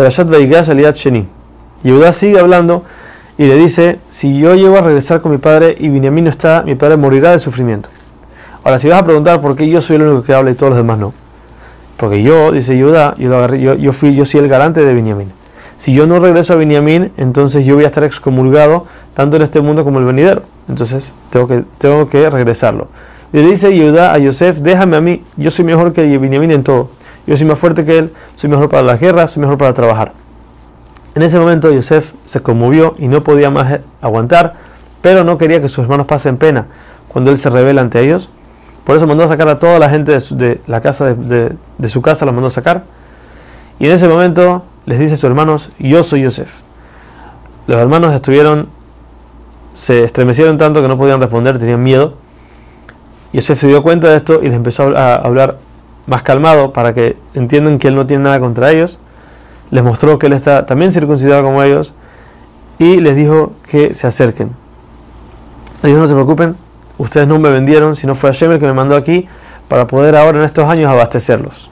Perashat Vaigash Aliat Sheni. Yehuda sigue hablando y le dice, si yo llego a regresar con mi padre y Benjamín no está, mi padre morirá de sufrimiento. Ahora, si vas a preguntar por qué yo soy el único que habla y todos los demás no. Porque yo, dice Yehuda, yo, fui, yo soy el garante de Benjamín. Si yo no regreso a Benjamín, entonces yo voy a estar excomulgado tanto en este mundo como en el venidero. Entonces tengo que, tengo que regresarlo. Y le dice Yehuda a Yosef, déjame a mí, yo soy mejor que Benjamín en todo. Yo soy más fuerte que él, soy mejor para las guerras, soy mejor para trabajar. En ese momento Yosef se conmovió y no podía más aguantar, pero no quería que sus hermanos pasen pena cuando él se revela ante ellos. Por eso mandó a sacar a toda la gente de, su, la casa de, su casa, los mandó a sacar. Y en ese momento les dice a sus hermanos, yo soy Yosef. Los hermanos estuvieron, se estremecieron tanto que no podían responder, tenían miedo. Yosef se dio cuenta de esto y les empezó a hablar más calmado para que entiendan que él no tiene nada contra ellos. Les mostró que él está también circuncidado como ellos y les dijo que se acerquen. Ellos no se preocupen, ustedes no me vendieron, sino fue Hashem el que me mandó aquí para poder ahora en estos años abastecerlos.